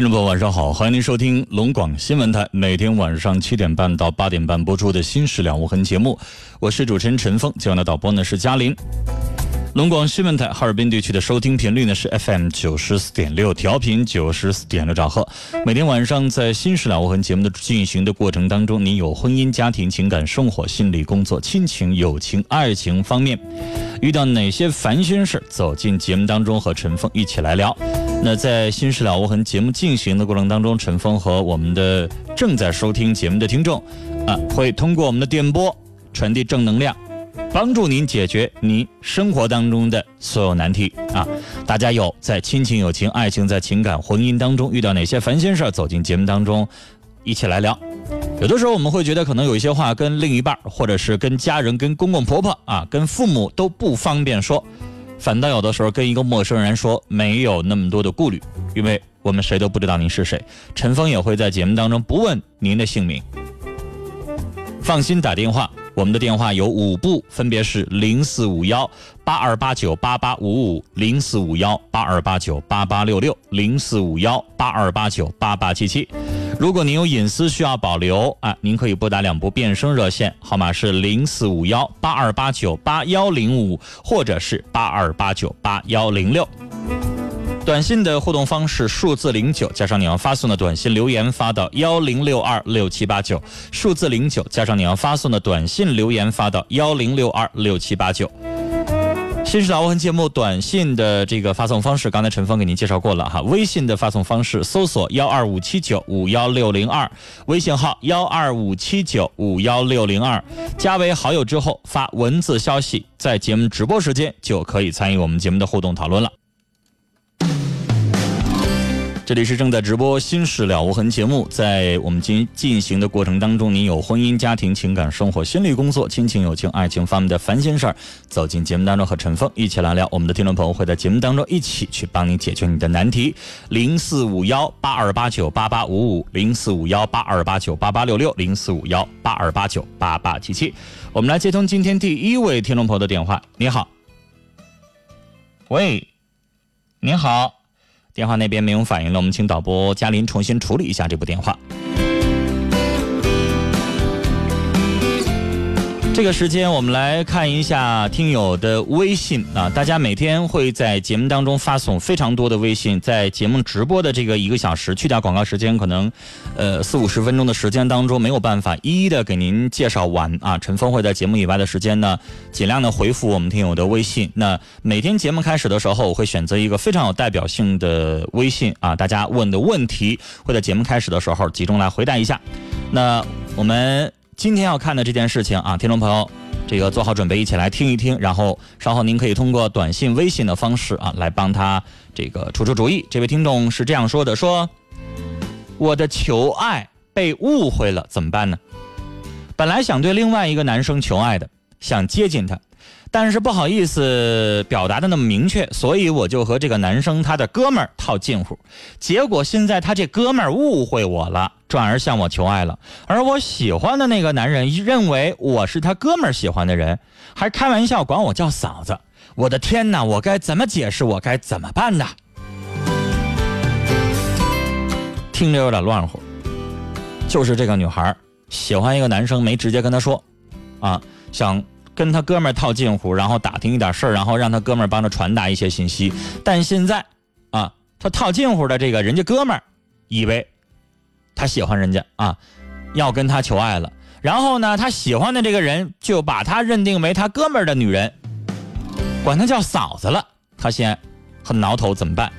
听众朋友，晚上好，欢迎您收听龙广新闻台每天晚上七点半到八点半播出的《新事了无痕》节目，我是主持人陈峰，今晚的导播呢是嘉林。龙广新闻台哈尔滨地区的收听频率呢是 FM 九十四点六，调频九十四点六兆赫。每天晚上在《新事了无痕》节目的进行的过程当中，您有婚姻、家庭、情感、生活、心理、工作、亲情、友情、爱情方面遇到哪些烦心事走进节目当中和陈峰一起来聊。那在《新事了无痕》节目进行的过程当中，陈峰和我们的正在收听节目的听众啊，会通过我们的电波传递正能量。帮助您解决您生活当中的所有难题啊！大家有在亲情、友情、爱情、在情感、婚姻当中遇到哪些烦心事儿，走进节目当中，一起来聊。有的时候我们会觉得可能有一些话跟另一半，或者是跟家人、跟公公婆婆啊、跟父母都不方便说，反倒有的时候跟一个陌生人说没有那么多的顾虑，因为我们谁都不知道您是谁。陈峰也会在节目当中不问您的姓名，放心打电话。我们的电话有五部，分别是零四五幺八二八九八八五五、零四五幺八二八九八八六六、零四五幺八二八九八八七七。如果您有隐私需要保留啊，您可以拨打两部变声热线，号码是零四五幺八二八九八幺零五或者是八二八九八幺零六。短信的互动方式数字零九加上你要发送的短信留言发到幺零六二六七八九，数字零九加上你要发送的短信留言发到幺零六二六七八九。新时老文节目短信的这个发送方式，刚才陈峰给您介绍过了哈。微信的发送方式，搜索幺二五七九五幺六零二，微信号幺二五七九五幺六零二，加为好友之后发文字消息，在节目直播时间就可以参与我们节目的互动讨论了。这里是正在直播《心事了无痕》节目，在我们进进行的过程当中，您有婚姻、家庭、情感、生活、心理、工作、亲情、友情、爱情方面的烦心事儿，走进节目当中和陈峰一起来聊。我们的听众朋友会在节目当中一起去帮你解决你的难题。零四五幺八二八九八八五五，零四五幺八二八九八八六六，零四五幺八二八九八八七七。我们来接通今天第一位听众朋友的电话。你好，喂，你好。电话那边没有反应了，我们请导播嘉林重新处理一下这部电话。这个时间我们来看一下听友的微信啊，大家每天会在节目当中发送非常多的微信，在节目直播的这个一个小时去掉广告时间，可能呃四五十分钟的时间当中没有办法一一的给您介绍完啊。陈峰会在节目以外的时间呢，尽量的回复我们听友的微信。那每天节目开始的时候，我会选择一个非常有代表性的微信啊，大家问的问题会在节目开始的时候集中来回答一下。那我们。今天要看的这件事情啊，听众朋友，这个做好准备，一起来听一听。然后稍后您可以通过短信、微信的方式啊，来帮他这个出出主意。这位听众是这样说的：说我的求爱被误会了，怎么办呢？本来想对另外一个男生求爱的，想接近他。但是不好意思表达的那么明确，所以我就和这个男生他的哥们儿套近乎，结果现在他这哥们儿误会我了，转而向我求爱了。而我喜欢的那个男人认为我是他哥们儿喜欢的人，还开玩笑管我叫嫂子。我的天哪，我该怎么解释？我该怎么办呢？听着有点乱乎。就是这个女孩喜欢一个男生，没直接跟他说，啊，想。跟他哥们儿套近乎，然后打听一点事儿，然后让他哥们儿帮他传达一些信息。但现在啊，他套近乎的这个人家哥们儿，以为他喜欢人家啊，要跟他求爱了。然后呢，他喜欢的这个人就把他认定为他哥们儿的女人，管他叫嫂子了。他现在很挠头，怎么办？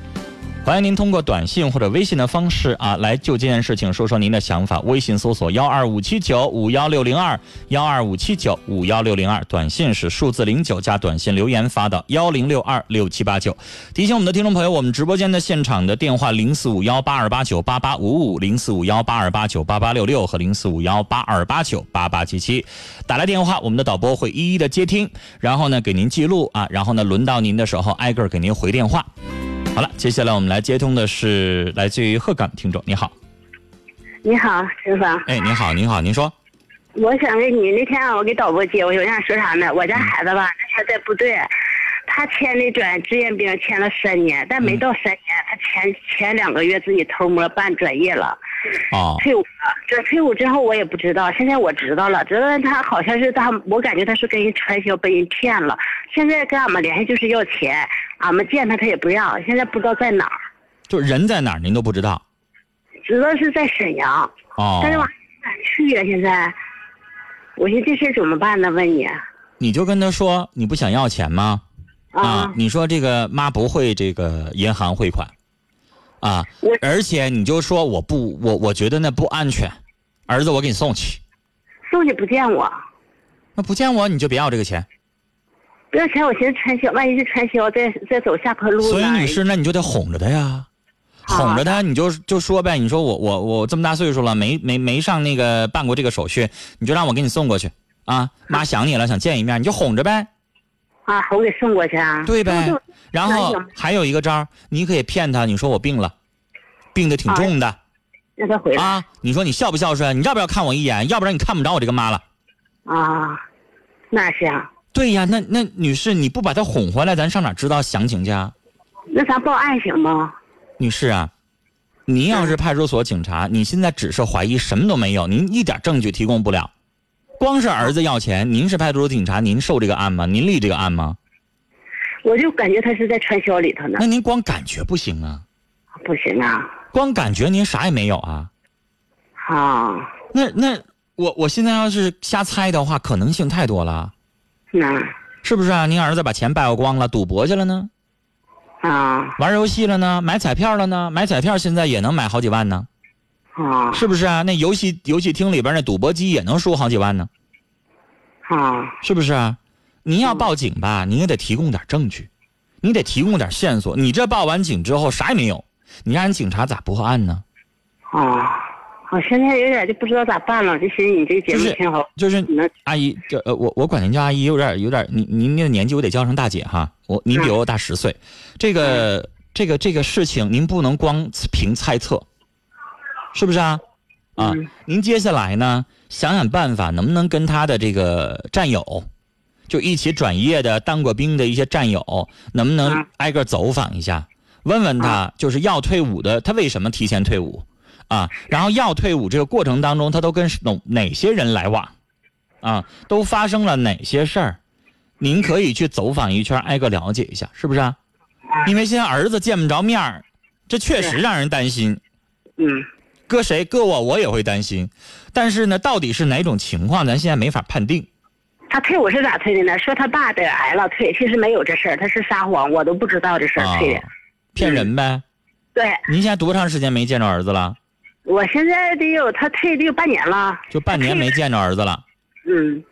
欢迎您通过短信或者微信的方式啊，来就这件事情说说您的想法。微信搜索幺二五七九五幺六零二幺二五七九五幺六零二，短信是数字零九加短信留言发到幺零六二六七八九。提醒我们的听众朋友，我们直播间的现场的电话零四五幺八二八九八八五五零四五幺八二八九八八六六和零四五幺八二八九八八七七，打来电话，我们的导播会一一的接听，然后呢给您记录啊，然后呢轮到您的时候挨个给您回电话。好了，接下来我们来接通的是来自于鹤岗的听众，你好。你好，师傅。哎，你好，你好，您说。我想问你，那天我给导播接，我有想说啥呢？我家孩子吧，那天在部队，他签的转志愿兵签了三年，但没到三年，他前前两个月自己偷摸办转业了。哦。退伍了，这退伍之后我也不知道，现在我知道了，知道他好像是他，我感觉他是跟人传销，被人骗了。现在跟俺们联系就是要钱。俺们见他，他也不让。现在不知道在哪儿，就人在哪儿，您都不知道。知道是在沈阳，哦，但是我敢去呀。现在，我寻思这事怎么办呢？问你，你就跟他说你不想要钱吗？啊，你说这个妈不会这个银行汇款，啊，而且你就说我不，我我觉得那不安全，儿子我给你送去，送去不见我，那不见我你就别要这个钱。不要钱，我寻思传销，万一是传销，再再走下坡路。所以女士，那你就得哄着他呀，哄着他，你就就说呗，你说我我我这么大岁数了，没没没上那个办过这个手续，你就让我给你送过去啊。妈想你了，想见一面，你就哄着呗。啊，我给送过去啊。对呗。然后还有一个招，你可以骗他，你说我病了，病的挺重的，让他回来啊。你说你孝不孝顺？你要不要看我一眼？要不然你看不着我这个妈了。啊，那是啊。对呀，那那女士，你不把他哄回来，咱上哪知道详情去啊？那咱报案行吗？女士啊，您要是派出所警察，你现在只是怀疑，什么都没有，您一点证据提供不了，光是儿子要钱，您是派出所警察，您受这个案吗？您立这个案吗？我就感觉他是在传销里头呢。那您光感觉不行啊？不行啊。光感觉您啥也没有啊？啊。那那我我现在要是瞎猜的话，可能性太多了。那是不是啊？您儿子把钱败光了，赌博去了呢？啊，玩游戏了呢？买彩票了呢？买彩票现在也能买好几万呢。啊，是不是啊？那游戏游戏厅里边那赌博机也能输好几万呢。啊，是不是啊？您要报警吧，你也得提供点证据，你得提供点线索。你这报完警之后啥也没有，你让人警察咋破案呢？啊。我现在有点就不知道咋办了，就寻思你这个节目挺好。就是阿姨，这呃，我我管您叫阿姨，有点有点，您您那个年纪我得叫成大姐哈。我您比我大十岁，这个这个这个事情您不能光凭猜测，是不是啊？啊，您接下来呢，想想办法，能不能跟他的这个战友，就一起转业的、当过兵的一些战友，能不能挨个走访一下，问问他，就是要退伍的，他为什么提前退伍？啊，然后要退伍这个过程当中，他都跟哪哪些人来往？啊，都发生了哪些事儿？您可以去走访一圈，挨个了解一下，是不是？啊？因为现在儿子见不着面儿，这确实让人担心。嗯，搁谁搁我，我也会担心。但是呢，到底是哪种情况，咱现在没法判定。他退我是咋退的呢？说他爸得癌了退，其实没有这事儿，他是撒谎，我都不知道这事儿退的，骗人呗。对。您现在多长时间没见着儿子了？我现在得有他退得有半年了，就半年没见着儿子了。嗯，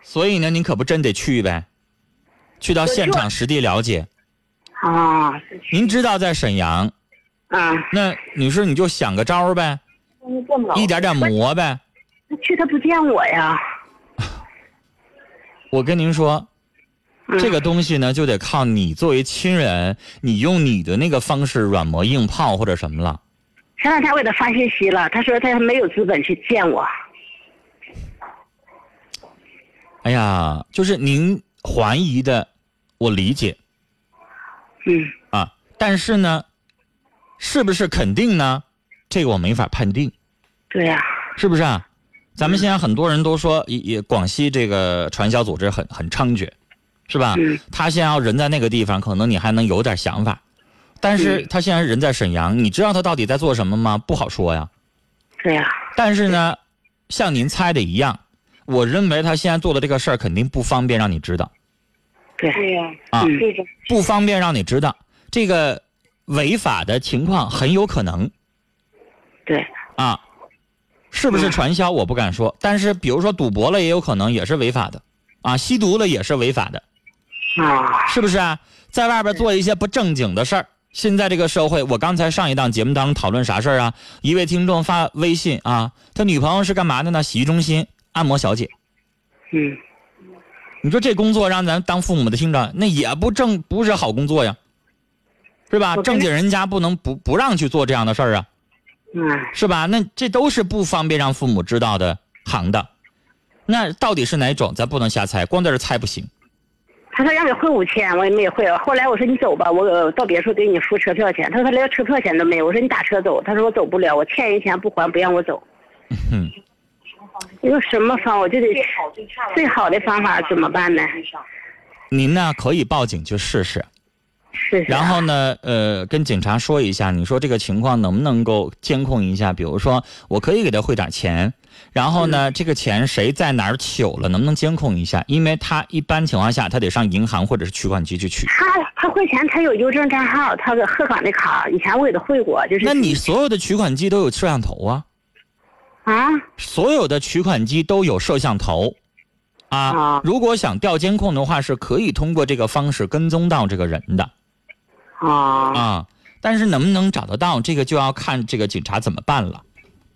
所以呢，您可不真得去呗，去到现场实地了解。啊，您知道在沈阳。啊。那女士你就想个招呗，一点点磨呗。他去他不见我呀。我跟您说，这个东西呢，就得靠你作为亲人，你用你的那个方式软磨硬泡或者什么了。前两天我给他发信息了，他说他没有资本去见我。哎呀，就是您怀疑的，我理解。嗯。啊，但是呢，是不是肯定呢？这个我没法判定。对呀。是不是啊？咱们现在很多人都说，也也广西这个传销组织很很猖獗，是吧？嗯他现在要人在那个地方，可能你还能有点想法，但是嗯他现在人在沈阳，你知道他到底在做什么吗？不好说呀。对呀、但是呢，像您猜的一样，我认为他现在做的这个事儿肯定不方便让你知道对对呀、啊，嗯，不方便让你知道这个违法的情况很有可能对，啊，是不是传销我不敢说，但是比如说赌博了也有可能也是违法的啊，吸毒了也是违法的，啊，是不是啊？在外边做一些不正经的事儿。现在这个社会，我刚才上一档节目当中讨论啥事儿啊？一位听众发微信啊，他女朋友是干嘛的呢？洗浴中心按摩小姐。嗯，你说这工作让咱当父母的听着，那也不正不是好工作呀，是吧？正经人家不能不不让去做这样的事儿啊，嗯，是吧？那这都是不方便让父母知道的行当。那到底是哪种？咱不能瞎猜，光在这猜不行。他说让你汇五千，我也没汇。后来我说你走吧，我呃到别处给你付车票钱。他说他连车票钱都没有。我说你打车走。他说我走不了，我欠人钱不还，不让我走。嗯，你说什么方我就得最好的最好的方法怎么办呢？您呢可以报警去试试，是是啊。然后呢，呃，跟警察说一下，你说这个情况能不能够监控一下？比如说，我可以给他汇点钱，然后呢，这个钱谁在哪儿取了，能不能监控一下？因为他一般情况下，他得上银行或者是取款机去取。他他汇钱，他有邮政账号，他的鹤岗的卡，以前我给他汇过，就是。那你所有的取款机都有摄像头啊，啊？所有的取款机都有摄像头，啊啊，如果想调监控的话，是可以通过这个方式跟踪到这个人的啊啊。但是能不能找得到，这个就要看这个警察怎么办了，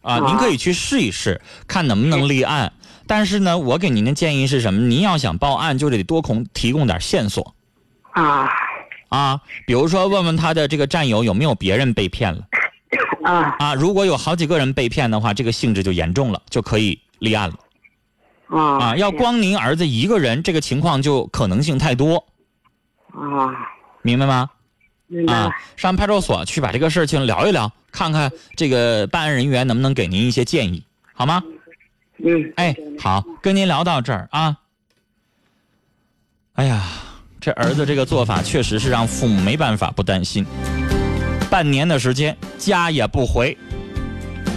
啊，啊您可以去试一试，看能不能立案。但是呢，我给您的建议是什么？您要想报案，就得多供提供点线索啊啊，比如说问问他的这个战友有没有别人被骗了。啊啊，如果有好几个人被骗的话，这个性质就严重了，就可以立案了啊啊。要光您儿子一个人，这个情况就可能性太多，啊，明白吗？啊上派出所去把这个事情聊一聊，看看这个办案人员能不能给您一些建议，好吗？嗯，哎，好，跟您聊到这儿啊。哎呀，这儿子这个做法确实是让父母没办法不担心。半年的时间，家也不回，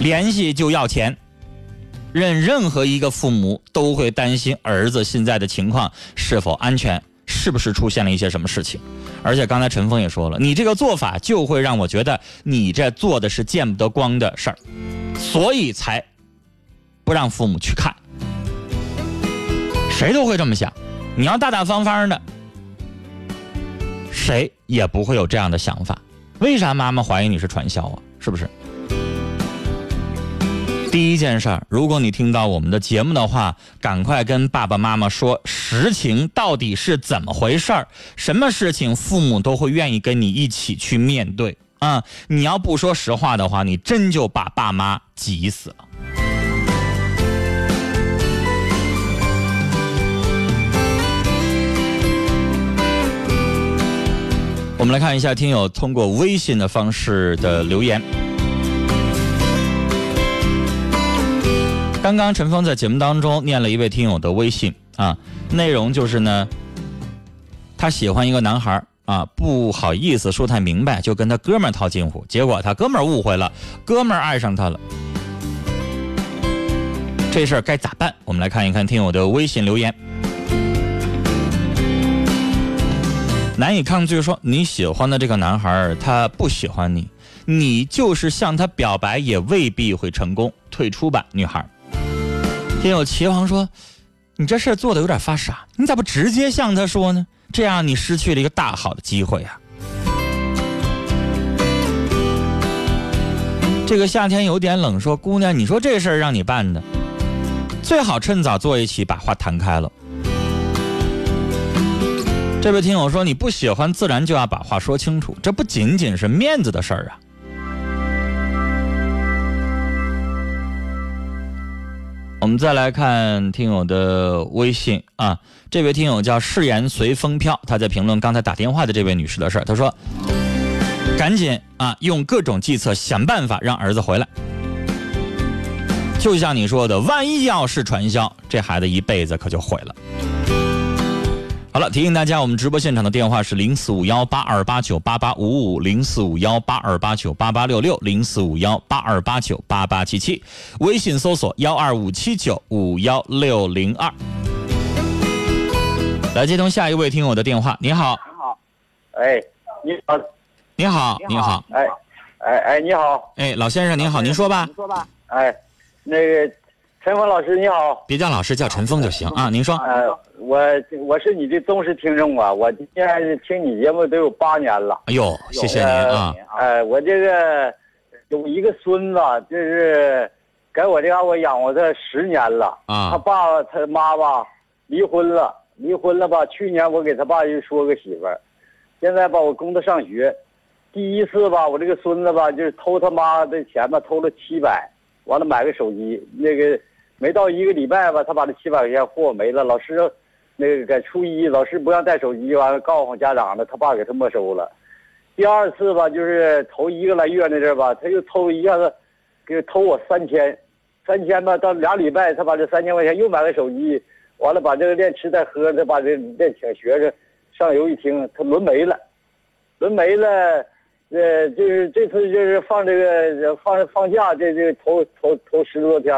联系就要钱，任任何一个父母都会担心儿子现在的情况是否安全，是不是出现了一些什么事情。而且刚才陈峰也说了，你这个做法就会让我觉得你这做的是见不得光的事儿，所以才不让父母去看。谁都会这么想，你要大大方方的，谁也不会有这样的想法。为啥妈妈怀疑你是传销啊？是不是？第一件事儿，如果你听到我们的节目的话，赶快跟爸爸妈妈说实情到底是怎么回事儿，什么事情父母都会愿意跟你一起去面对啊！你要不说实话的话，你真就把爸妈急死了。我们来看一下听友通过微信的方式的留言。刚刚陈峰在节目当中念了一位听友的微信啊，内容就是呢，他喜欢一个男孩啊，不好意思说太明白，就跟他哥们儿套近乎，结果他哥们儿误会了，哥们儿爱上他了。这事儿该咋办？我们来看一看听友的微信留言。难以抗拒说你喜欢的这个男孩他不喜欢你，你就是向他表白也未必会成功，退出吧，女孩儿。听友齐王说，你这事做的有点发傻，你咋不直接向他说呢？这样你失去了一个大好的机会呀、这个夏天有点冷，说姑娘，你说这事儿让你办的，最好趁早坐一起把话谈开了。这位听友说：“你不喜欢，自然就要把话说清楚，这不仅仅是面子的事儿啊。”我们再来看听友的微信啊，这位听友叫誓言随风飘，他在评论刚才打电话的这位女士的事儿，他说：“赶紧啊，用各种计策想办法让儿子回来。”就像你说的，万一要是传销，这孩子一辈子可就毁了。好了，提醒大家，我们直播现场的电话是零四五幺八二八九八八五五，零四五幺八二八九八八六六，零四五幺八二八九八八七七，微信搜索幺二五七九五幺六零二。来接通下一位听友的电话，你好，你好，哎，你好，你好，你好，哎，哎哎，你好，哎，老先生您好，您说吧，您说吧，哎，那个陈峰老师你好，别叫老师，叫陈峰就行啊，您说，呃，我我是你的忠实听众啊，我今天听你节目都有八年了，哎呦，谢谢您啊，哎，我这个有一个孙子，就是在我这嘎我养活他十年了，啊。他爸他妈吧离婚了。离婚了吧？去年我给他爸又说个媳妇儿，现在吧我供他上学，第一次吧我这个孙子吧就是偷他妈的钱吧偷了七百，完了买个手机，那个没到一个礼拜吧他把这七百块钱货没了，老师那个在初一老师不让带手机，完了告诉家长了，他爸给他没收了。第二次吧就是头一个来月那阵吧他又偷一下子，给偷我三千，三千吧到俩礼拜他把这三千块钱又买了手机。完了，把这个练吃带喝，再把这练请学生上游戏厅，他轮没了，轮没了，呃，就是这次就是放这个放放假，这这头头头十多天，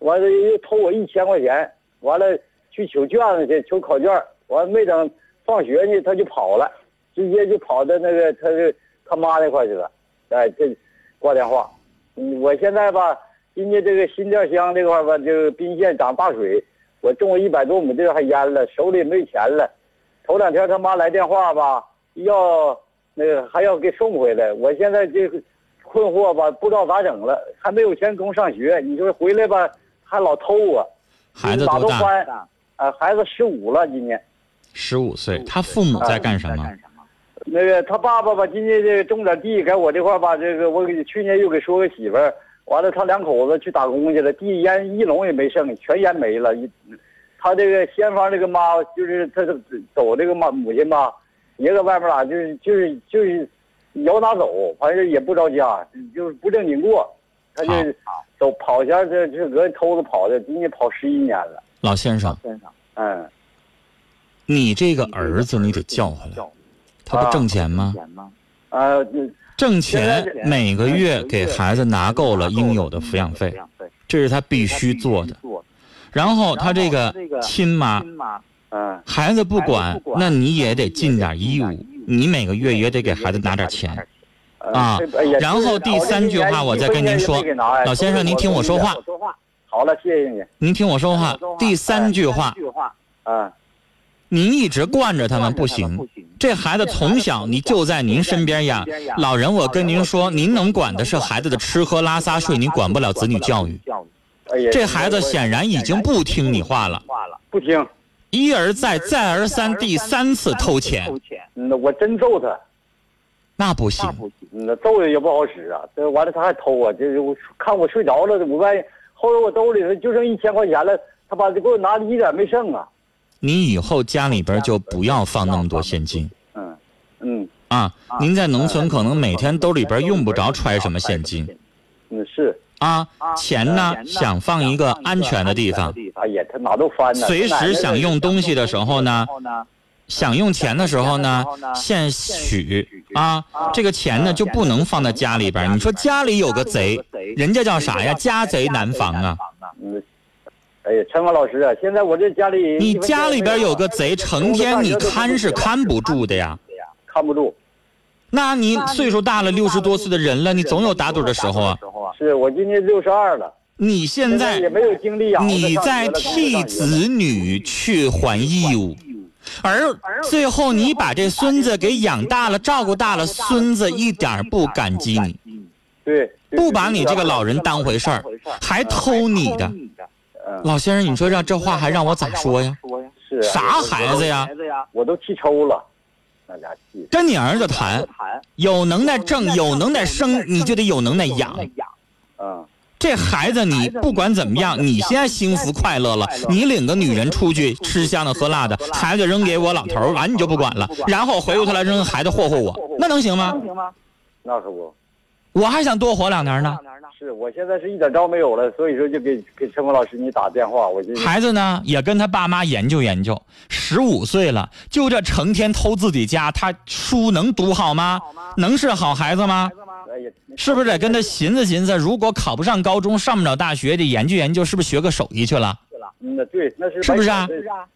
完了又偷我一千块钱，完了去取卷子去，取考卷，完了没等放学呢，他就跑了，直接就跑到那个他他妈那块去了，哎，这挂电话，我现在吧，今年这个新店乡这块吧，就宾县涨大水。我种了一百多亩地还淹了，手里没钱了。头两天他妈来电话吧，要那个还要给送回来。我现在这困惑吧，不知道咋整了，还没有钱供上学。你说回来吧，还老偷我。孩子多大？啊，孩子十五了，今年。十五岁，他父母在干什么？那个他爸爸吧，今年这个种点地，在我这块吧，这个我给去年又给说个媳妇儿。完了，他两口子去打工去了，地淹一垄也没剩，全淹没了。他这个先方这个妈，就是他走这个妈母亲吧，也搁外面啦，就是就是就是摇打走，反正也不着家，就是不正经过。他就都跑下这这搁偷着跑的，今年跑十一年了。老先生，先生，嗯，你这个儿子你得叫回来，他不挣钱吗？啊，挣钱每个月给孩子拿够了应有的抚养费，这是他必须做的。然后他这个亲妈，嗯，孩子不管，那你也得尽点义务，你每个月也得给孩子拿点钱，啊。然后第三句话我再跟您说，老先生您听我说话。好了，谢谢你。您听我说话，第三句话，啊。您一直惯着他们不行，这孩子从小你就在您身边养。老人，我跟您说，您能管的是孩子的吃喝拉撒睡，您管不了子女教育。这孩子显然已经不听你话了，不听，一而再，再而三，第三次偷钱。那我真揍他，那不行，那揍也不好使啊。这完了他还偷啊，这我看我睡着了，我万一后来我兜里头就剩一千块钱了，他把这给我拿了一点没剩啊。你以后家里边就不要放那么多现金。嗯嗯啊，您在农村可能每天兜里边用不着揣什么现金。嗯是啊，钱呢想放一个安全的地方。哎呀，他哪都翻呢。随时想用东西的时候呢，想用钱的时候呢，现取啊。这个钱呢就不能放在家里边。你说家里有个贼，人家叫啥呀？家贼难防啊。嗯。哎呀，陈芳老师啊，现在我这家里你家里边有个贼，成天你看是看不住的呀，看不住。那你岁数大了，六十多岁的人了，你总有打盹的时候啊。是我今年六十二了。你现在也没有精力啊。你在替子女去还义务，而最后你把这孙子给养大了，照顾大了，孙子一点不感激你。对。不把你这个老人当回事儿，还偷你的。老先生，你说让这话还让我咋说呀？是啥孩子呀？我都气抽了，那家气。跟你儿子谈，有能耐挣，有能耐生，你就得有能耐养。嗯，这孩子你不管怎么样，你现在幸福快乐了，你领个女人出去吃香的喝辣的，孩子扔给我老头完你就不管了，然后回过头来扔孩子霍霍我，那能行吗？那是不。我还想多活两年呢。是我现在是一点招没有了，所以说就给给陈峰老师你打电话，我就孩子呢也跟他爸妈研究研究，十五岁了，就这成天偷自己家，他书能读好吗？能是好孩子吗？是不是得跟他寻思寻思？如果考不上高中，上不了大学，得研究研究，是不是学个手艺去了？嗯，那对，那是是不是啊是啊？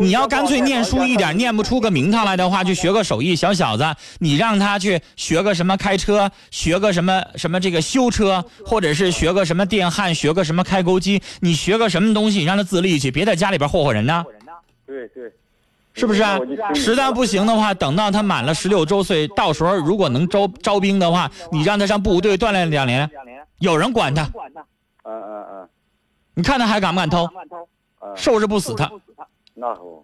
你要干脆念书一点，念不出个名堂来的话，就学个手艺。小小子，你让他去学个什么开车，学个什么什么这个修车，或者是学个什么电焊，学个什么开钩机，你学个什么东西，你让他自立去，别在家里边霍霍人呢，对对，是不是啊实在不行的话，等到他满了十六周岁，到时候如果能招招兵的话，你让他上部队锻炼两年，有人管他，嗯嗯嗯你看他还敢不敢偷？嗯，收拾不死他。那可不，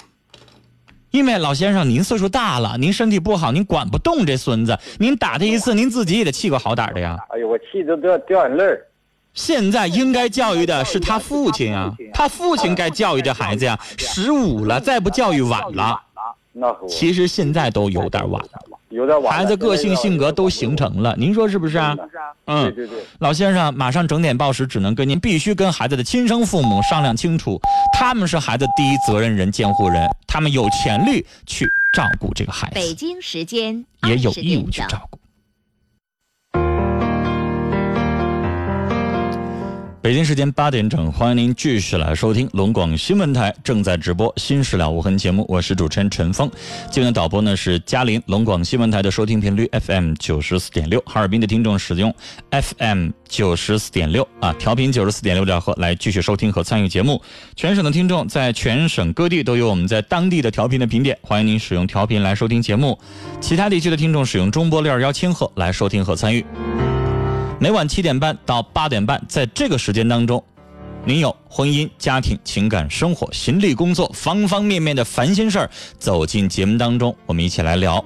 因为老先生您岁数大了，您身体不好，您管不动这孙子，您打他一次，您自己也得气个好歹的呀。哎呦，我气得掉掉眼泪儿。现在应该教育的是他父亲啊，他父亲该教育这孩子呀。十五了，再不教育晚了。其实现在都有点晚了，有点晚。孩子个性性格都形成了，您说是不是啊？对嗯，对对，老先生马上整点报时，只能跟您必须跟孩子的亲生父母商量清楚，他们是孩子第一责任人、监护人，他们有权利去照顾这个孩子，北京时间也有义务去照顾。北京时间八点整，欢迎您继续来收听龙广新闻台正在直播《新事了无痕》节目，我是主持人陈峰。今天的导播呢是嘉林，龙广新闻台的收听频率 FM 九十四点六，哈尔滨的听众使用 FM 九十四点六啊，调频九十四点六兆赫来继续收听和参与节目。全省的听众在全省各地都有我们在当地的调频的频点，欢迎您使用调频来收听节目。其他地区的听众使用中波六二幺千赫来收听和参与。每晚七点半到八点半，在这个时间当中，您有婚姻、家庭、情感、生活、心理、工作方方面面的烦心事儿，走进节目当中，我们一起来聊。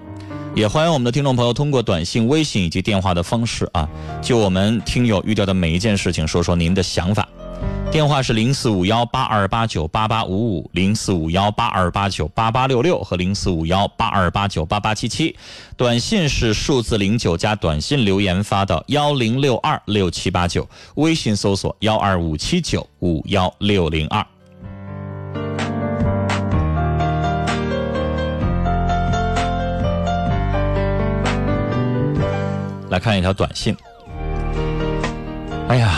也欢迎我们的听众朋友通过短信、微信以及电话的方式啊，就我们听友遇到的每一件事情说说您的想法。电话是零四五幺八二八九八八五五、零四五幺八二八九八八六六和零四五幺八二八九八八七七。短信是数字零九加短信留言发到幺零六二六七八九，微信搜索幺二五七九五幺六零二。来看一条短信。哎呀，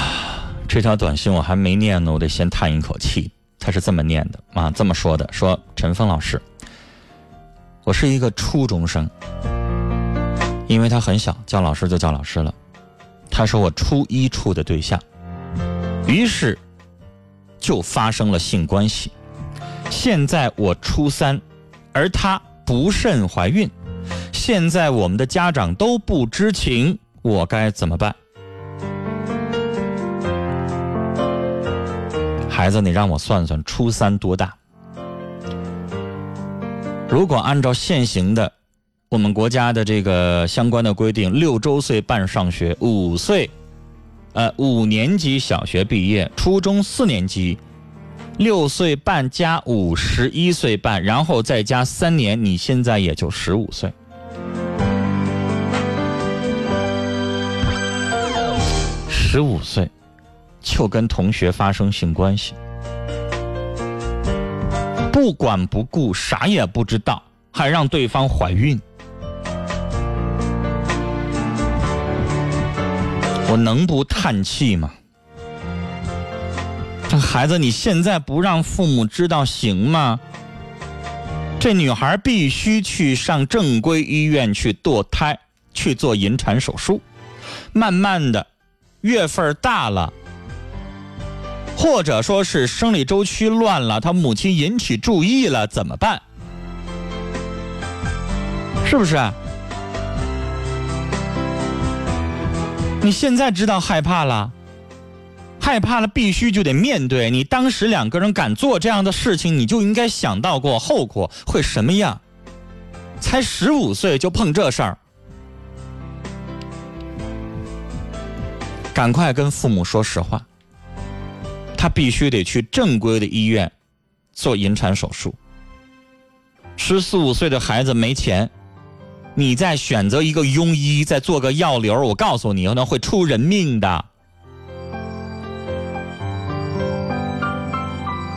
这条短信我还没念呢，我得先叹一口气。他是这么念的啊，这么说的：说陈峰老师，我是一个初中生，因为他很小，叫老师就叫老师了。他是我初一处的对象，于是就发生了性关系。现在我初三，而她不慎怀孕，现在我们的家长都不知情，我该怎么办？孩子，你让我算算，初三多大？如果按照现行的我们国家的这个相关的规定，六周岁半上学，五岁，呃，五年级小学毕业，初中四年级，六岁半加五十一岁半，然后再加三年，你现在也就十五岁。十五岁就跟同学发生性关系，不管不顾，啥也不知道，还让对方怀孕。我能不叹气吗？这孩子，你现在不让父母知道行吗？这女孩必须去上正规医院去堕胎，去做引产手术。慢慢的，月份大了，或者说是生理周期乱了，他母亲引起注意了，怎么办？是不是？你现在知道害怕了，害怕了必须就得面对。你当时两个人敢做这样的事情，你就应该想到过后果会什么样。才十五岁就碰这事儿，赶快跟父母说实话。他必须得去正规的医院做引产手术。十四五岁的孩子没钱，你再选择一个庸医，再做个药流，我告诉你，可能会出人命的。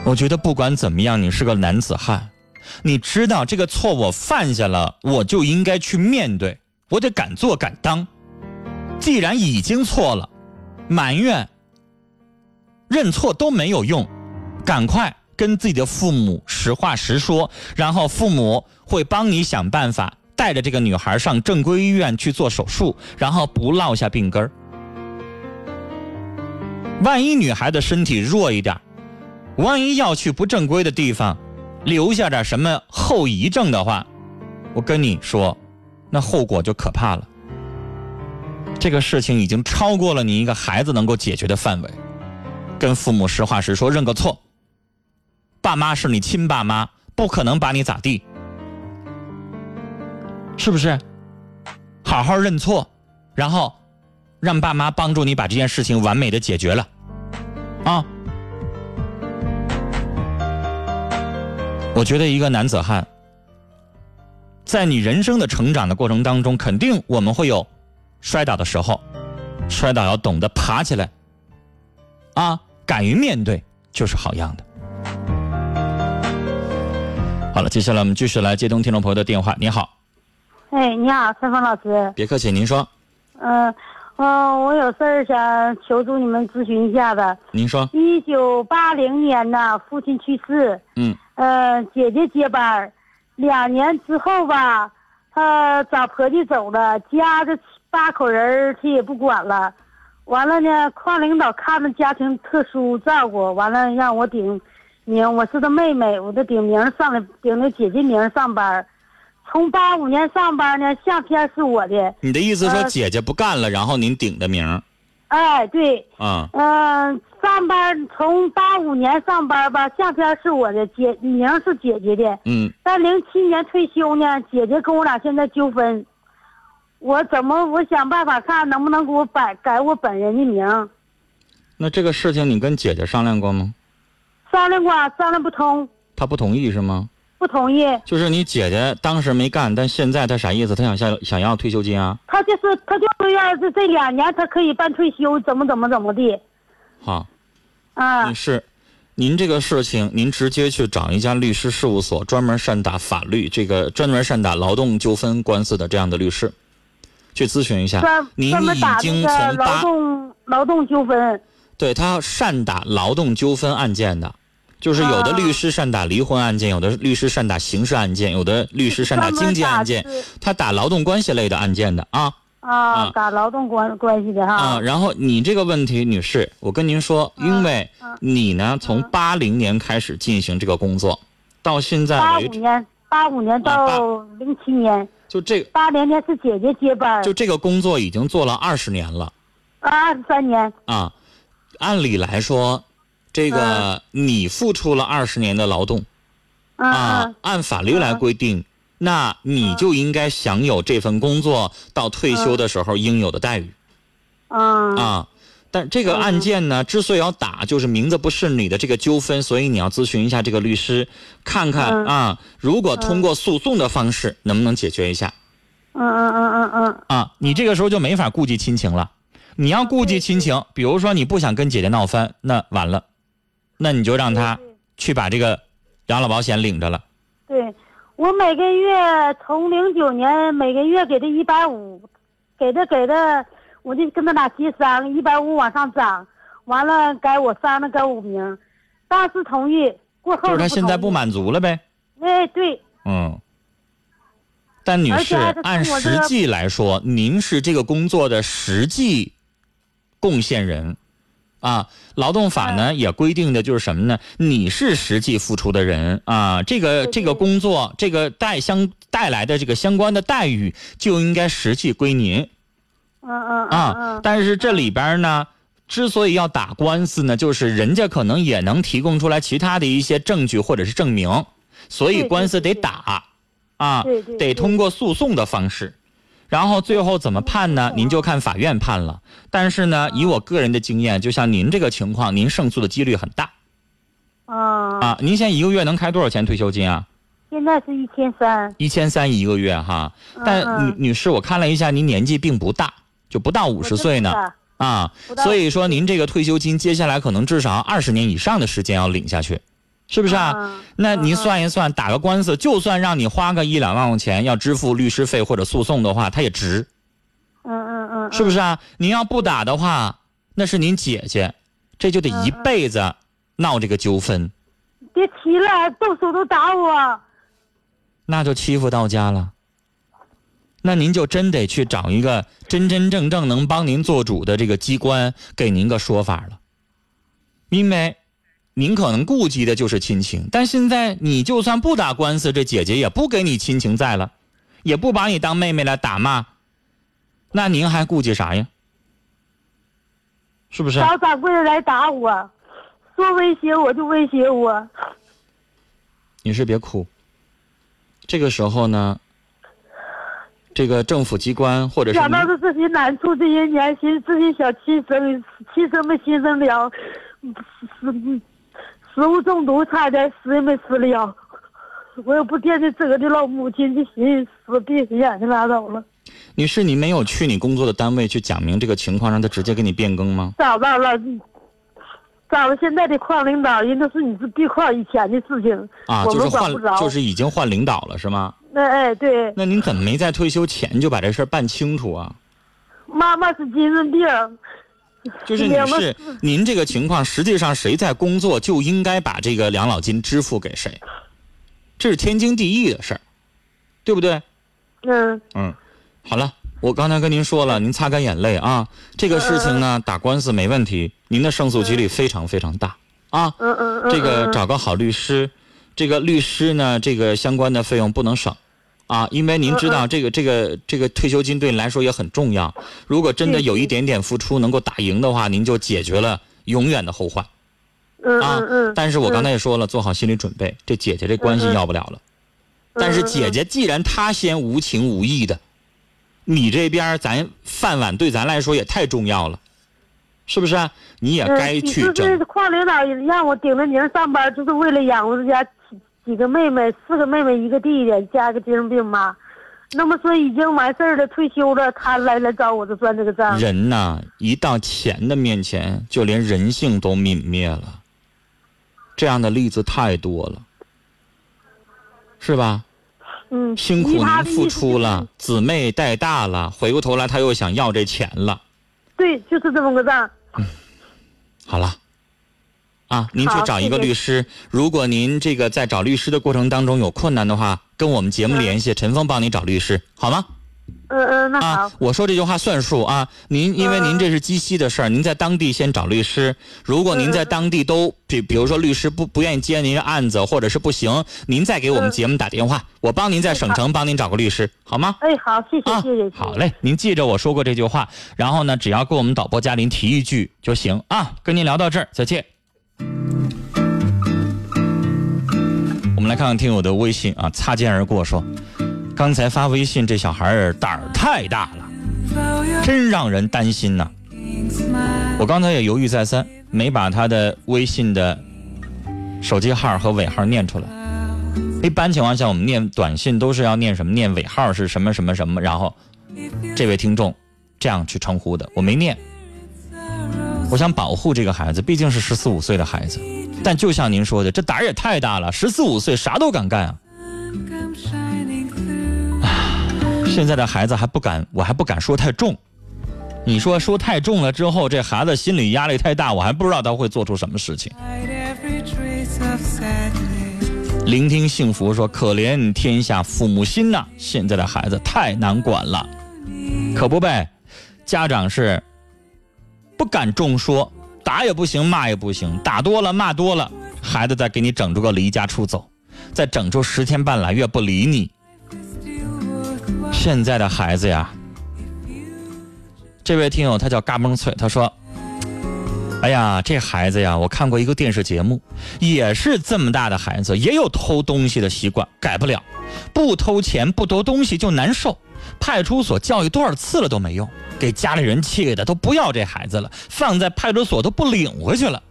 我觉得不管怎么样，你是个男子汉，你知道这个错我犯下了，我就应该去面对，我得敢做敢当。既然已经错了，埋怨、认错都没有用，赶快跟自己的父母实话实说，然后父母会帮你想办法，带着这个女孩上正规医院去做手术，然后不落下病根儿。万一女孩的身体弱一点，万一要去不正规的地方，留下点什么后遗症的话，我跟你说，那后果就可怕了。这个事情已经超过了你一个孩子能够解决的范围，跟父母实话实说，认个错。爸妈是你亲爸妈，不可能把你咋地，是不是？好好认错，然后让爸妈帮助你把这件事情完美的解决了，啊。我觉得一个男子汉，在你人生的成长的过程当中，肯定我们会有摔倒的时候，摔倒要懂得爬起来，啊，敢于面对就是好样的。好了，接下来我们继续来接通听众朋友的电话。你好，哎，你好，陈峰老师。别客气，您说，嗯、嗯、我有事儿想求助你们咨询一下子。您说，一九八零年呢，父亲去世，嗯呃，姐姐接班，两年之后吧，她找婆家走了，家这八口人儿他也不管了，完了呢，矿领导看着家庭特殊照顾，完了让我顶名，我是他妹妹，我就顶名上来，顶着姐姐名上班。从八五年上班呢，相片是我的，你的意思说呃姐姐不干了，然后您顶的名儿哎，对，啊？嗯、上班从八五年上班吧，相片是我的，姐名是姐姐的。嗯，但零七年退休呢，姐姐跟我俩现在纠纷，我怎么我想办法看能不能给我改改我本人的名？那这个事情你跟姐姐商量过吗？商量过，商量不通，她不同意是吗？不同意。就是你姐姐当时没干，但现在她啥意思？她想想想要退休金啊？她就是她就是要是这两年她可以办退休，怎么怎么怎么的好，啊女？士，您这个事情，您直接去找一家律师事务所，专门善打法律这个专门善打劳动纠纷官司的这样的律师，去咨询一下专。您已经从八动劳动纠纷。对他善打劳动纠纷案件的，就是有的啊律师善打离婚案件，有的律师善打刑事案件，有的律师善打经济案件他打劳动关系类的案件的啊啊啊，打劳动关关系的哈。啊。然后你这个问题，女士，我跟您说，因为啊你呢从八零年开始进行这个工作，到现在为止，八五年，八五年啊到零七年，就这八零年是姐姐接班，就这个工作已经做了二十年了啊二十三年。啊。按理来说，这个你付出了二十年的劳动。嗯啊嗯，按法律来规定，那你就应该享有这份工作到退休的时候应有的待遇嗯啊。但这个案件呢，之所以要打，就是名字不是你的这个纠纷，所以你要咨询一下这个律师，看看嗯。啊，如果通过诉讼的方式能不能解决一下。嗯嗯嗯嗯嗯。啊？你这个时候就没法顾及亲情了。你要顾及亲情，比如说你不想跟姐姐闹翻，那完了，那你就让他去把这个养老保险领着了。对，我每个月从零九年每个月给他一百五，给他给他，我就跟他俩协商，一百五往上涨，完了改我三了改五名，当时同意，过后就是他。现在不满足了呗。哎，对，嗯，但女士按实际来说，您是这个工作的实际贡献人啊。劳动法呢嗯也规定的就是什么呢？你是实际付出的人啊，这个这个工作，这个带相带来的这个相关的待遇就应该实际归您嗯嗯嗯。但是这里边呢。之所以要打官司呢，就是人家可能也能提供出来其他的一些证据或者是证明，所以官司得打，啊，对对对得通过诉讼的方式，然后最后怎么判呢？您就看法院判了。但是呢，以我个人的经验，就像您这个情况，您胜诉的几率很大啊啊。您现在一个月能开多少钱退休金啊？现在是一千三。一千三一个月哈。但嗯女女士，我看了一下，您年纪并不大，就不到五十岁呢。啊所以说您这个退休金接下来可能至少二十年以上的时间要领下去，是不是啊？嗯那您算一算，打个官司，就算让你花个一两万块钱要支付律师费或者诉讼的话，它也值，嗯嗯嗯，是不是啊？您要不打的话，那是您姐姐，这就得一辈子闹这个纠纷，别提了，动手都打我。那就欺负到家了。那您就真得去找一个真真正正能帮您做主的这个机关，给您个说法了。因为您可能顾及的就是亲情，但现在你就算不打官司，这姐姐也不给你亲情在了，也不把你当妹妹来打骂，那您还顾忌啥呀？是不是？找掌柜的来打我，说威胁我就威胁我。女士别哭。这个时候呢，这个政府机关或者是想到是自己难处，这些年轻这些小亲生亲生没亲生了，食食物中毒差点死也没死了。我也不惦记自个的老母亲，就寻思死闭上眼睛拉倒了。女士，你没有去你工作的单位去讲明这个情况，让他直接给你变更吗？找到了，找了现在的矿领导，人都是你是闭矿以前的事情，啊，我就是换们管不着。就是已经换领导了是吗？那哎对，那您怎么没在退休前就把这事儿办清楚啊？妈妈是精神病，就是女两个士，您这个情况，实际上谁在工作就应该把这个养老金支付给谁，这是天经地义的事儿，对不对？嗯嗯，好了，我刚才跟您说了，您擦干眼泪啊。这个事情呢，打官司没问题，您的胜诉几率非常非常大啊。嗯嗯嗯，这个嗯找个好律师，这个律师呢，这个相关的费用不能省。啊，因为您知道这个这个这个退休金对你来说也很重要。如果真的有一点点付出能够打赢的话，您就解决了永远的后患嗯啊嗯嗯。但是我刚才也说了，做好心理准备，这姐姐这关系要不了了。但是姐姐既然她先无情无义的，你这边咱饭碗对咱来说也太重要了，是不是啊？你也该去就争是。矿领导让我顶着名上班，就是为了养活家几几个妹妹，四个妹妹一个弟弟，加个精神病妈。那么说已经完事儿了，退休了，他来来找我就算这个账。人呐，一到钱的面前，就连人性都泯灭了。这样的例子太多了，是吧？嗯，辛苦您付出了，姊妹带大了，回过头来他又想要这钱了。对，就是这么个账。好了，啊，您去找一个谢谢律师。如果您这个在找律师的过程当中有困难的话，跟我们节目联系，陈峰帮你找律师，好吗？嗯嗯，那好啊，，我说这句话算数啊。您因为您这是鸡西的事儿，您在当地先找律师。如果您在当地都比比如说律师不不愿意接您的案子，或者是不行，您再给我们节目打电话，我帮您在省城帮您找个律师，好吗？哎，好，谢谢啊谢谢，谢谢好。嘞，您记着我说过这句话，然后呢，只要跟我们导播嘉林提一句就行啊。跟您聊到这儿，再见。我们来看看听友的微信啊，擦肩而过说，刚才发微信这小孩儿胆儿太大了，真让人担心呐。我刚才也犹豫再三，没把他的微信的手机号和尾号念出来。一般情况下，我们念短信都是要念什么？念尾号是什么什么什么，然后这位听众这样去称呼的，我没念。我想保护这个孩子，毕竟是十四五岁的孩子。但就像您说的，这胆儿也太大了，十四五岁啥都敢干啊！现在的孩子还不敢，我还不敢说太重。你说说太重了之后，这孩子心理压力太大，我还不知道他会做出什么事情。聆听幸福说：“可怜天下父母心呐，现在的孩子太难管了，可不呗？家长是不敢重说，打也不行，骂也不行，打多了骂多了，孩子再给你整出个离家出走，再整出十天半拉月不理你。现在的孩子呀，这位听友他叫嘎嘣脆，他说。”哎呀，这孩子呀，我看过一个电视节目，也是这么大的孩子，也有偷东西的习惯，改不了，不偷钱不偷东西就难受。派出所教育多少次了都没用，给家里人气的都不要这孩子了，放在派出所都不领回去了。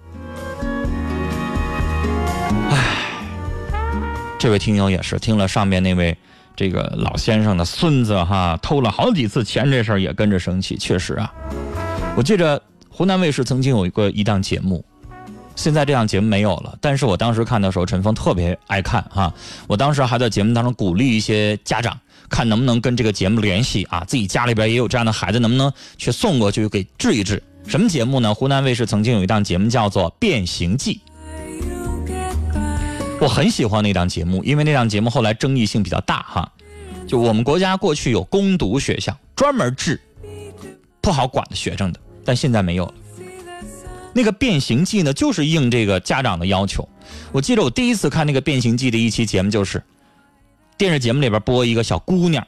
唉，这位听友也是听了上面那位这个老先生的孙子哈偷了好几次钱这事儿也跟着生气，确实啊。我记着湖南卫视曾经有一个一档节目，现在这档节目没有了，但是我当时看的时候，陈峰特别爱看哈。我当时还在节目当中鼓励一些家长，看能不能跟这个节目联系啊，自己家里边也有这样的孩子，能不能去送过去给治一治？什么节目呢？湖南卫视曾经有一档节目叫做《变形记》。我很喜欢那档节目，因为那档节目后来争议性比较大哈。就我们国家过去有攻读学校，专门治不好管的学生的，但现在没有了。那个《变形计》呢，就是应这个家长的要求。我记得我第一次看那个《变形计》的一期节目，就是电视节目里边播一个小姑娘，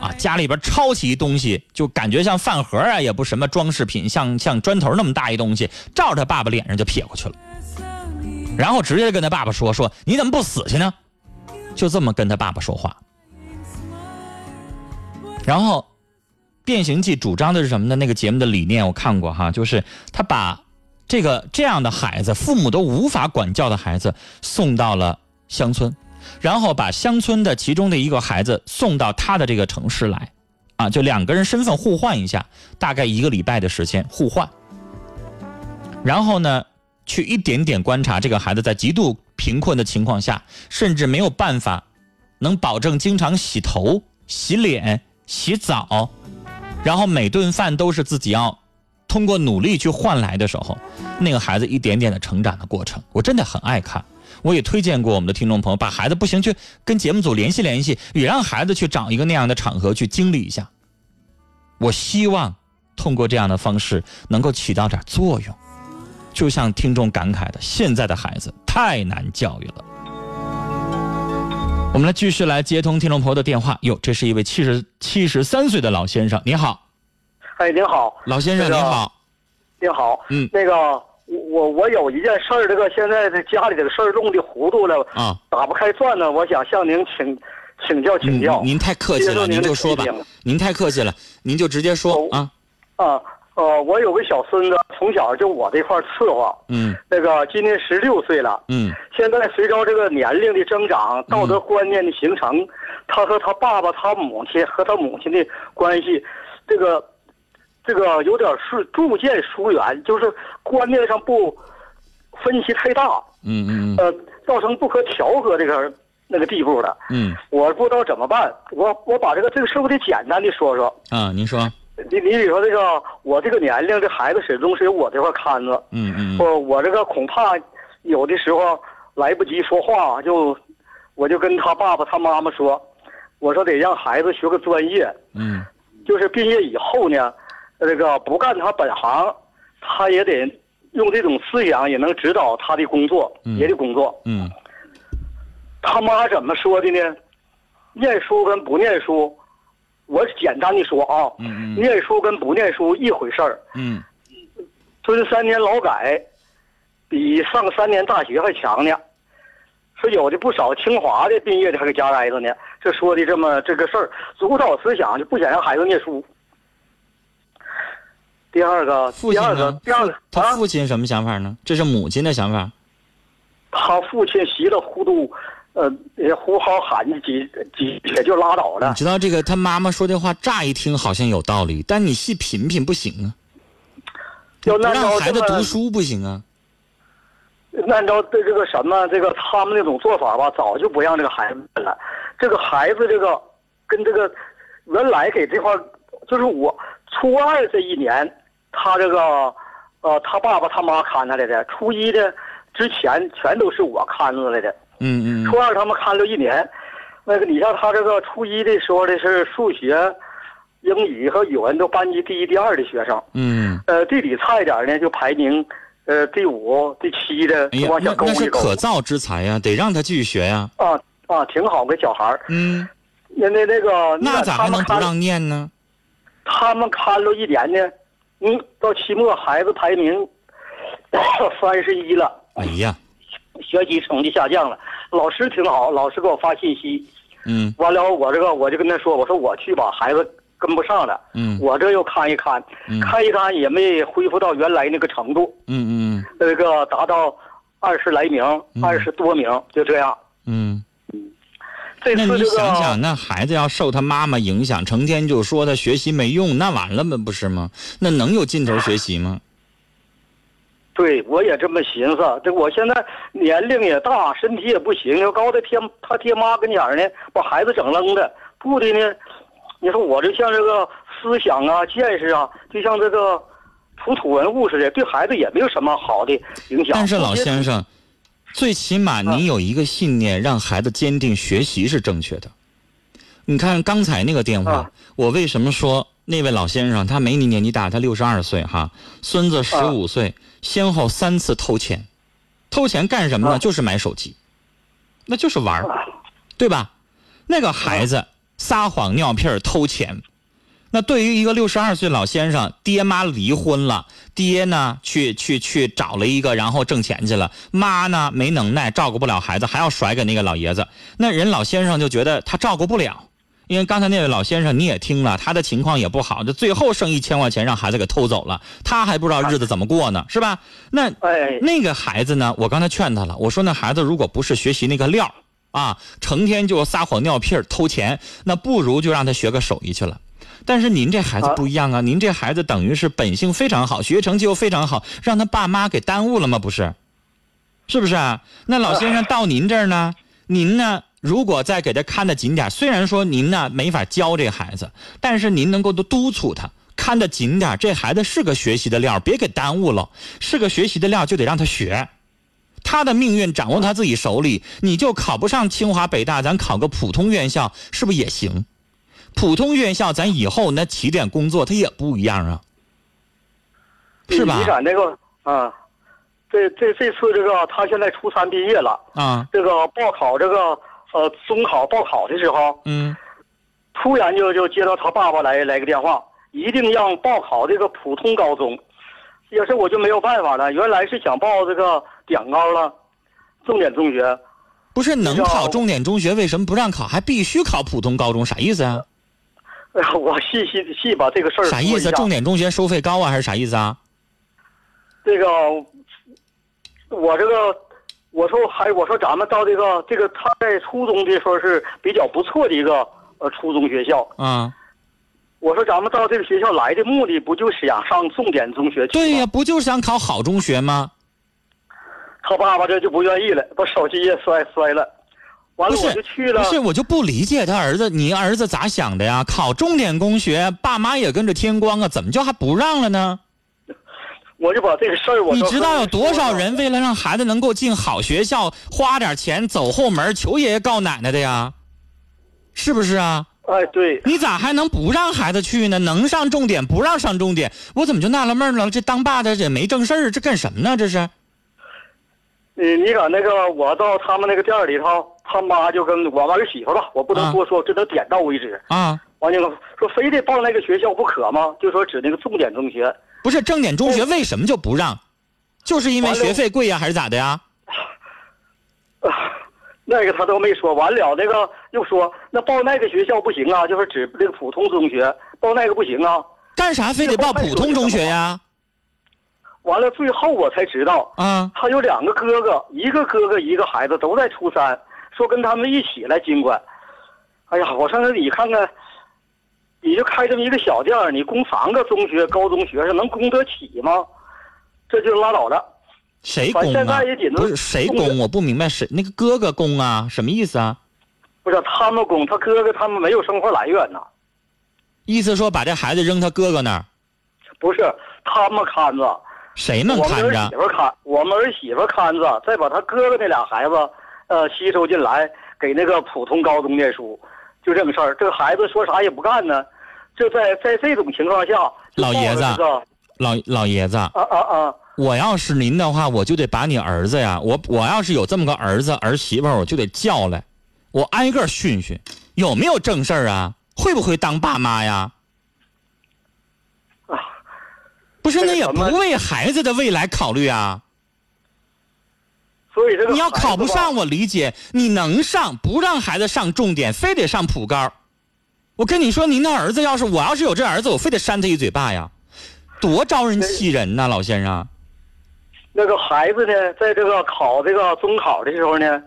啊，家里边抄起一东西，就感觉像饭盒啊，也不什么装饰品，像像砖头那么大一东西，照着他爸爸脸上就撇过去了。然后直接跟他爸爸说：“说你怎么不死去呢？”就这么跟他爸爸说话。然后，《变形记》主张的是什么呢？那个节目的理念我看过哈，就是他把这个这样的孩子，父母都无法管教的孩子送到了乡村，然后把乡村的其中的一个孩子送到他的这个城市来，啊，就两个人身份互换一下，大概一个礼拜的时间互换。然后呢？去一点点观察这个孩子在极度贫困的情况下，甚至没有办法能保证经常洗头、洗脸、洗澡，然后每顿饭都是自己要通过努力去换来的时候，那个孩子一点点的成长的过程，我真的很爱看。我也推荐过我们的听众朋友，把孩子不行去跟节目组联系联系，也让孩子去找一个那样的场合去经历一下。我希望通过这样的方式能够起到点作用。就像听众感慨的，现在的孩子太难教育了。我们来继续来接通听众朋友的电话。哟，这是一位七十七十三岁的老先生，您好。哎，您好，老先生，您好。您好，嗯，那个我我有一件事儿，这个现在这家里这个事儿弄的糊涂了啊，打不开转呢，我想向您请请教请教。您太客气了，您就说吧。您太客气了，您就直接说啊。啊。呃，我有个小孙子，从小就我这块伺候。嗯，那个今年十六岁了。嗯，现在随着这个年龄的增长，道德观念的形成，他和他爸爸、他母亲和他母亲的关系，这个，这个有点是逐渐疏远，就是观念上不分歧太大。嗯嗯呃，造成不可调和这个那个地步了。嗯，我不知道怎么办。我我把这个这个事不得简单的说说。啊，您说。你你比如说这个，我这个年龄，这孩子始终是由我这块看着。嗯嗯。我我这个恐怕有的时候来不及说话，就我就跟他爸爸他妈妈说，我说得让孩子学个专业。嗯。就是毕业以后呢，这个不干他本行，他也得用这种思想，也能指导他的工作，别的工作。嗯。他妈怎么说的呢？念书跟不念书。我简单的说啊，念书跟不念书一回事儿。嗯，蹲三年劳改，比上三年大学还强呢。说有的不少清华的毕业的还搁家待着呢。这说的这么这个事儿，主导思想就不想让孩子念书。第二个，第二个，第二个，他父亲什么想法呢？这是母亲的想法。他父亲稀里糊涂。呃，呼号喊几几也就拉倒了。你知道这个他妈妈说的话，乍一听好像有道理，但你细品品不行啊。要不让孩子读书不行啊。按照这这个什么这个他们那种做法吧，早就不让这个孩子了。这个孩子这个跟这个原来给这块就是我初二这一年，他这个呃他爸爸他妈看他来的，初一的之前全都是我看着来的。嗯嗯，初二他们看了一年，那个你像他这个初一的时候的是数学、英语和语文都班级第一、第二的学生。嗯，呃，地理差一点呢，就排名呃第五、第七的，就往下勾一勾。那是可造之才呀，得让他继续学呀。啊啊，挺好个小孩儿。嗯，那那那个那咋还能不让念呢？他们看了一年呢，嗯，到期末孩子排名 三十一了。哎呀。学习成绩下降了，老师挺好，老师给我发信息，嗯，完了我这个我就跟他说，我说我去吧，孩子跟不上了，嗯，我这又看一看，看一看也没恢复到原来那个程度，嗯嗯，那个达到二十来名，二十多名就这样，嗯，这那你次这个想想，那孩子要受他妈妈影响，成天就说他学习没用，那完了吗？不是吗？那能有劲头学习吗？对，我也这么寻思。这我现在年龄也大，身体也不行，要高的天他爹妈跟前儿呢，把孩子整扔的，不的呢。你说我就像这个思想啊、见识啊，就像这个土土文物似的，对孩子也没有什么好的影响。但是老先生，最起码你有一个信念，让孩子坚定学习是正确的。你看刚才那个电话，啊我为什么说那位老先生他没你年纪大，他六十二岁哈，孙子十五岁，先后三次偷钱，偷钱干什么呢？啊。就是买手机，那就是玩儿，对吧？那个孩子撒谎尿屁儿偷钱，那对于一个六十二岁老先生，爹妈离婚了，爹呢去去去找了一个，然后挣钱去了，妈呢没能耐，照顾不了孩子，还要甩给那个老爷子，那人老先生就觉得他照顾不了。因为刚才那位老先生你也听了，他的情况也不好，这最后剩一千块钱让孩子给偷走了，他还不知道日子怎么过呢，是吧？那哎那个孩子呢，我刚才劝他了，我说那孩子如果不是学习那个料儿啊，成天就撒谎尿屁儿偷钱，那不如就让他学个手艺去了。但是您这孩子啊不一样啊，您这孩子等于是本性非常好，学习成绩又非常好，让他爸妈给耽误了吗？不是，是不是啊？那老先生到您这儿呢，您呢，如果再给他看得紧点儿，虽然说您呢没法教这孩子，但是您能够多督促他。看得紧点儿，这孩子是个学习的料，别给耽误了。是个学习的料，就得让他学。他的命运掌握他自己手里，你就考不上清华北大，咱考个普通院校是不是也行？普通院校咱以后那起点工作他也不一样啊，是吧你？看那个啊，这这这次这个他现在初三毕业了，啊，这个报考这个呃中考报考的时候，嗯，突然就就接到他爸爸来来个电话，一定让报考这个普通高中。也是我就没有办法了，原来是想报这个点高了，重点中学。不是能考重点中学，为什么不让考，还必须考普通高中？啥意思啊？哎呀，我细细细把这个事儿啥意思？重点中学收费高啊，还是啥意思啊？这个，我这个，我说还我说咱们到这个这个他在初中的时候是比较不错的一个呃初中学校。啊，我说咱们到这个学校来的目的不就是想上重点中学？对呀、不就是想考好中学吗？他爸爸这就不愿意了，把手机也摔摔了。完了我就去了不，是，我就不理解他儿子，你儿子咋想的呀？考重点公学，爸妈也跟着添光啊，怎么就还不让了呢？我就把这个事儿我你知道有多少人为了让孩子能够进好学校，花点钱走后门求爷爷告奶奶的呀？是不是啊？哎，对，你咋还能不让孩子去呢？能上重点不让上重点，我怎么就纳了闷了？这当爸的也没正事儿，这干什么呢？这是你你搁那个我到他们那个店里头，他妈就跟我儿媳妇吧，我不能啊多说，只能点到为止。啊？完了说非得报那个学校不可吗？就说指那个重点中学。不是正点中学为什么就不让？就是因为学费贵呀，还是咋的呀？啊，那个他都没说。完了，那个又说那报那个学校不行啊，就是指那个普通中学，报那个不行啊。干啥非得报普通中学呀？完了，最后我才知道，啊，他有两个哥哥，一个哥哥一个孩子都在初三，说跟他们一起来经管。哎呀，我上那里看看，你就开这么一个小店儿你供三个中学、高中学生能供得起吗？这就拉倒了。谁供反正现啊在也仅？能不是谁供？我不明白，谁那个哥哥供啊？什么意思啊？不是他们供，他哥哥他们没有生活来源呐。意思说把这孩子扔他哥哥那儿，不是他们看着，谁们我们儿看着媳？妇看，我们儿媳妇看着，再把他哥哥那俩孩子，呃，吸收进来，给那个普通高中念书，就这个事儿。这个孩子说啥也不干呢，就在在这种情况下，老爷子这个老老爷子，啊啊啊，我要是您的话，我就得把你儿子呀，我我要是有这么个儿子儿媳妇，我就得叫来，我挨个训训，有没有正事儿啊？会不会当爸妈呀？啊不是，那也不为孩子的未来考虑啊！所以这个你要考不上，我理解，你能上，不让孩子上重点，非得上普高。我跟你说，您的儿子要是我要是有这儿子，我非得扇他一嘴巴呀，多招人气人呐，老先生。那个孩子呢，在这个考这个中考的时候呢，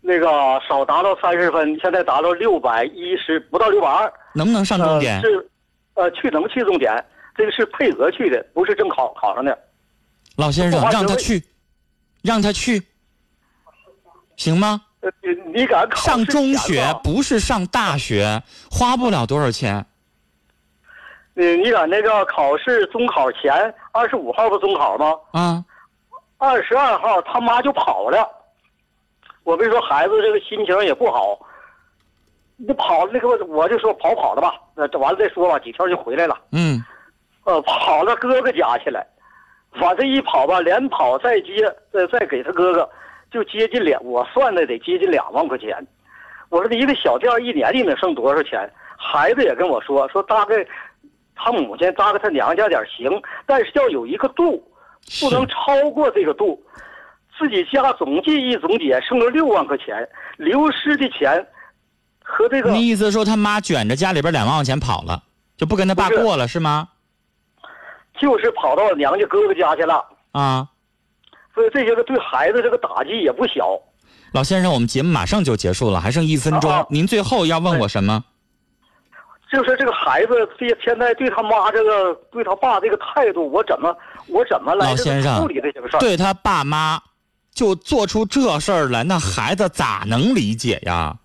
那个少达到三十分，现在达到六百一十，不到六百二。能不能上重点？呃、是，呃，去能去重点，这个是配额去的，不是正考考上的。老先生，让他去，让他去，行吗？呃，你你敢考上中学不是上大学，花不了多少钱。你你敢那个考试中考前二十五号不中考吗？啊，二十二号他妈就跑了。我跟你说孩子这个心情也不好，你跑那个我就说跑跑了吧，完了再说吧，几天就回来了。嗯，呃，跑到哥哥家去了。反正一跑吧，连跑再接，再再给他哥哥，就接近两，我算的得接近两万块钱。我说一个小店一年你能剩多少钱？孩子也跟我说，说大概他母亲搭给他娘家点行，但是要有一个度，不能超过这个度。自己家总计一总结剩了六万块钱，流失的钱和这个。你意思说他妈卷着家里边两万块钱跑了，就不跟他爸过了是吗？就是跑到娘家哥哥家去了啊，所以这些个对孩子这个打击也不小。老先生，我们节目马上就结束了，还剩一分钟，啊、您最后要问我什么？就是这个孩子对现在对他妈这个对他爸这个态度，我怎么我怎么来老先生处理这些个事儿？对他爸妈就做出这事儿来，那孩子咋能理解呀？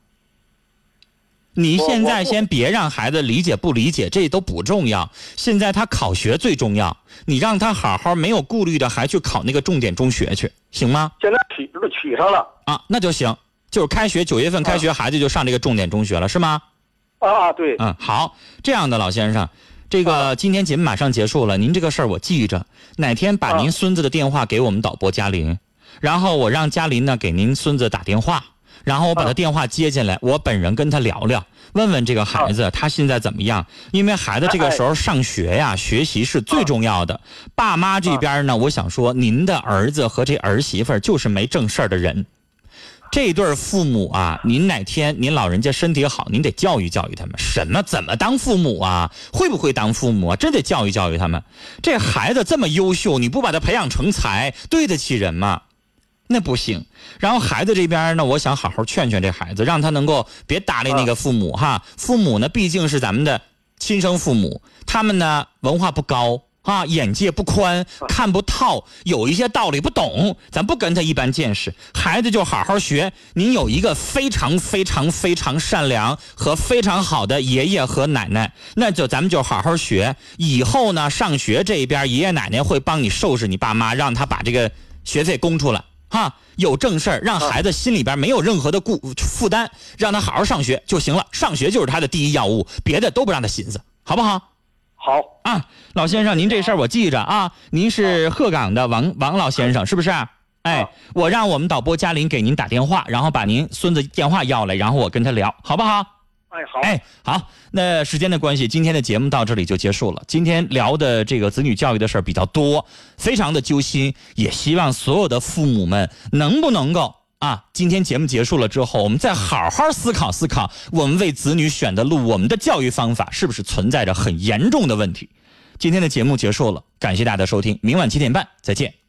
你现在先别让孩子理解不理解，这都不重要。现在他考学最重要，你让他好好没有顾虑的，还去考那个重点中学去，行吗？现在取取上了啊，那就行。就是开学九月份开学，孩子就上这个重点中学了，是吗？啊，对。嗯，好，这样的老先生，这个今天节目马上结束了，您这个事儿我记着，哪天把您孙子的电话给我们导播嘉林，然后我让嘉林呢给您孙子打电话。然后我把他电话接进来，我本人跟他聊聊，问问这个孩子他现在怎么样？因为孩子这个时候上学呀，学习是最重要的。爸妈这边呢，我想说，您的儿子和这儿媳妇就是没正事儿的人。这对父母啊，您哪天您老人家身体好，您得教育教育他们，什么怎么当父母啊？会不会当父母啊？真得教育教育他们。这孩子这么优秀，你不把他培养成才，对得起人吗？那不行，然后孩子这边呢，我想好好劝劝这孩子，让他能够别搭理那个父母哈。父母呢，毕竟是咱们的亲生父母，他们呢文化不高啊，眼界不宽，看不透，有一些道理不懂，咱不跟他一般见识。孩子就好好学。您有一个非常非常非常善良和非常好的爷爷和奶奶，那就咱们就好好学。以后呢，上学这边爷爷奶奶会帮你收拾你爸妈，让他把这个学费供出来。哈，有正事儿，让孩子心里边没有任何的顾负担，让他好好上学就行了。上学就是他的第一要务，别的都不让他寻思，好不好？好啊，老先生，您这事儿我记着啊。您是鹤岗的王王老先生，是不是？哎，我让我们导播嘉林给您打电话，然后把您孙子电话要来，然后我跟他聊，好不好？哎，好，哎，好，那时间的关系，今天的节目到这里就结束了。今天聊的这个子女教育的事儿比较多，非常的揪心，也希望所有的父母们能不能够啊，今天节目结束了之后，我们再好好思考思考，我们为子女选的路，我们的教育方法是不是存在着很严重的问题？今天的节目结束了，感谢大家的收听，明晚七点半再见。